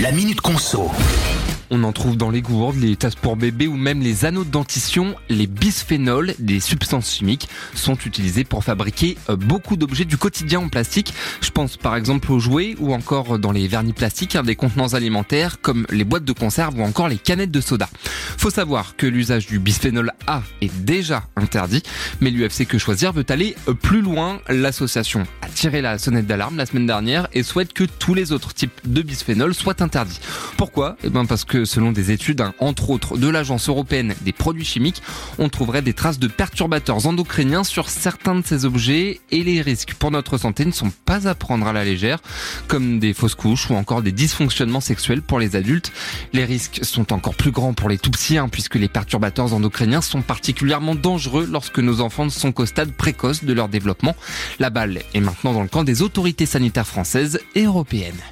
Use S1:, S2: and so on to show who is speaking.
S1: La Minute Conso.
S2: On en trouve dans les gourdes, les tasses pour bébé ou même les anneaux de dentition. Les bisphénols, des substances chimiques, sont utilisés pour fabriquer euh, beaucoup d'objets du quotidien en plastique. Je pense par exemple aux jouets ou encore dans les vernis plastiques, hein, des contenants alimentaires comme les boîtes de conserve ou encore les canettes de soda. Faut savoir que l'usage du bisphénol A est déjà interdit, mais l'UFC Que Choisir veut aller euh, plus loin. L'association tiré la sonnette d'alarme la semaine dernière et souhaite que tous les autres types de bisphénol soient interdits. Pourquoi? Eh ben parce que selon des études, hein, entre autres de l'Agence européenne des produits chimiques, on trouverait des traces de perturbateurs endocriniens sur certains de ces objets et les risques pour notre santé ne sont pas à prendre à la légère, comme des fausses couches ou encore des dysfonctionnements sexuels pour les adultes. Les risques sont encore plus grands pour les tout petits, hein, puisque les perturbateurs endocriniens sont particulièrement dangereux lorsque nos enfants sont qu'au stade précoce de leur développement. La balle est dans le camp des autorités sanitaires françaises et européennes.